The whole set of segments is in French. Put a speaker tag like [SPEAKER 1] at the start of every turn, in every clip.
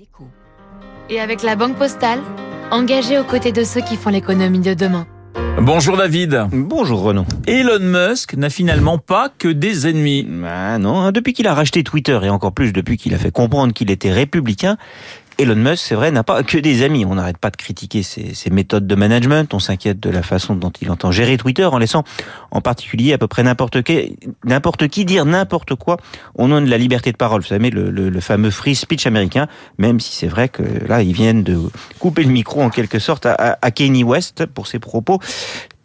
[SPEAKER 1] Les échos. Et avec la Banque Postale, engagée aux côtés de ceux qui font l'économie de demain.
[SPEAKER 2] Bonjour David.
[SPEAKER 3] Bonjour Renaud.
[SPEAKER 2] Elon Musk n'a finalement pas que des ennemis.
[SPEAKER 3] Ah non, hein, depuis qu'il a racheté Twitter et encore plus depuis qu'il a fait comprendre qu'il était républicain, Elon Musk, c'est vrai, n'a pas que des amis. On n'arrête pas de critiquer ses, méthodes de management. On s'inquiète de la façon dont il entend gérer Twitter en laissant en particulier à peu près n'importe qui, dire n'importe quoi au nom de la liberté de parole. Vous savez, le, fameux free speech américain, même si c'est vrai que là, ils viennent de couper le micro en quelque sorte à, à Kanye West pour ses propos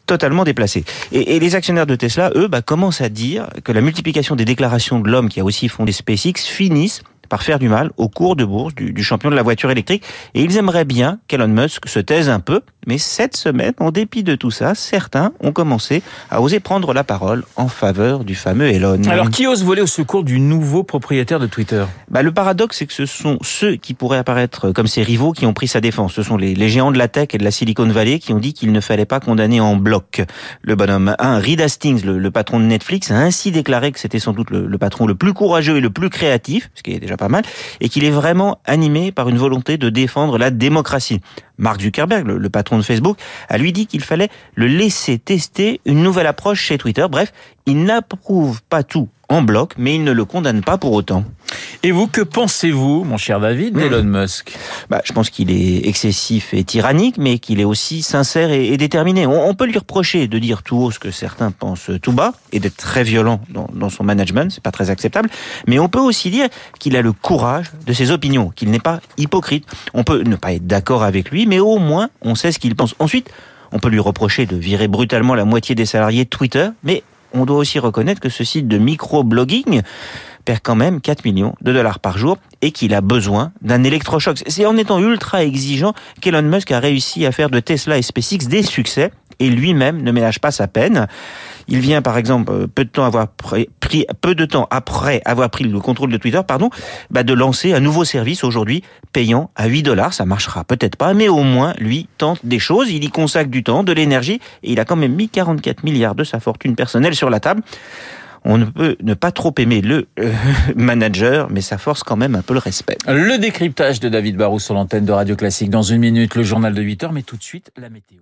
[SPEAKER 3] totalement déplacés. Et, et, les actionnaires de Tesla, eux, bah, commencent à dire que la multiplication des déclarations de l'homme qui a aussi fondé SpaceX finissent par faire du mal au cours de bourse du, du, champion de la voiture électrique. Et ils aimeraient bien qu'Elon Musk se taise un peu. Mais cette semaine, en dépit de tout ça, certains ont commencé à oser prendre la parole en faveur du fameux Elon.
[SPEAKER 2] Alors, qui ose voler au secours du nouveau propriétaire de Twitter?
[SPEAKER 3] Bah, Le paradoxe, c'est que ce sont ceux qui pourraient apparaître comme ses rivaux qui ont pris sa défense. Ce sont les, les géants de la tech et de la Silicon Valley qui ont dit qu'il ne fallait pas condamner en bloc le bonhomme. Un, Reed Hastings, le, le, patron de Netflix, a ainsi déclaré que c'était sans doute le, le patron le plus courageux et le plus créatif, ce qui est pas mal, et qu'il est vraiment animé par une volonté de défendre la démocratie. Mark Zuckerberg, le patron de Facebook, a lui dit qu'il fallait le laisser tester une nouvelle approche chez Twitter. Bref, il n'approuve pas tout en bloc, mais il ne le condamne pas pour autant.
[SPEAKER 2] Et vous, que pensez-vous, mon cher David, d'Elon mmh. Musk?
[SPEAKER 3] Bah, Je pense qu'il est excessif et tyrannique, mais qu'il est aussi sincère et, et déterminé. On, on, peut lui reprocher de dire tout haut ce que certains pensent tout bas et d'être très violent dans, dans son management, c'est pas très acceptable. Mais on peut aussi dire qu'il a le courage de ses opinions, qu'il n'est pas hypocrite. On peut ne pas être d'accord avec lui, mais au moins on sait ce qu'il pense. Ensuite, on peut lui reprocher de virer brutalement la moitié des salariés de Twitter, mais on doit aussi reconnaître que ce site de micro-blogging perd quand même 4 millions de dollars par jour et qu'il a besoin d'un électrochoc. C'est en étant ultra exigeant qu'Elon Musk a réussi à faire de Tesla et SpaceX des succès et lui-même ne ménage pas sa peine. Il vient par exemple peu de temps avoir pris peu de temps après avoir pris le contrôle de Twitter, pardon, bah de lancer un nouveau service aujourd'hui payant à 8 dollars. Ça marchera peut-être pas, mais au moins lui tente des choses. Il y consacre du temps, de l'énergie et il a quand même mis 44 milliards de sa fortune personnelle sur la table on ne peut ne pas trop aimer le euh, manager, mais ça force quand même un peu le respect.
[SPEAKER 2] Le décryptage de David Barrou sur l'antenne de Radio Classique dans une minute, le journal de 8 heures, mais tout de suite la météo.